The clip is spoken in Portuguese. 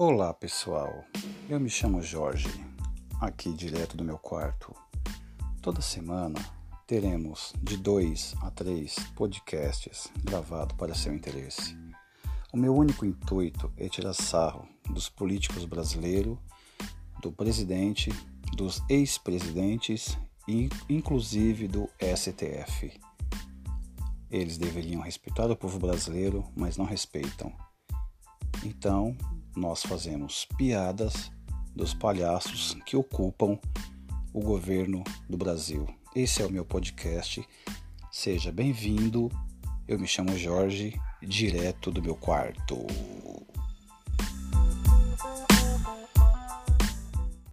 Olá pessoal, eu me chamo Jorge, aqui direto do meu quarto. Toda semana teremos de dois a três podcasts gravados para seu interesse. O meu único intuito é tirar sarro dos políticos brasileiros, do presidente, dos ex-presidentes e inclusive do STF. Eles deveriam respeitar o povo brasileiro, mas não respeitam. Então, nós fazemos piadas dos palhaços que ocupam o governo do Brasil. Esse é o meu podcast. Seja bem-vindo. Eu me chamo Jorge, direto do meu quarto.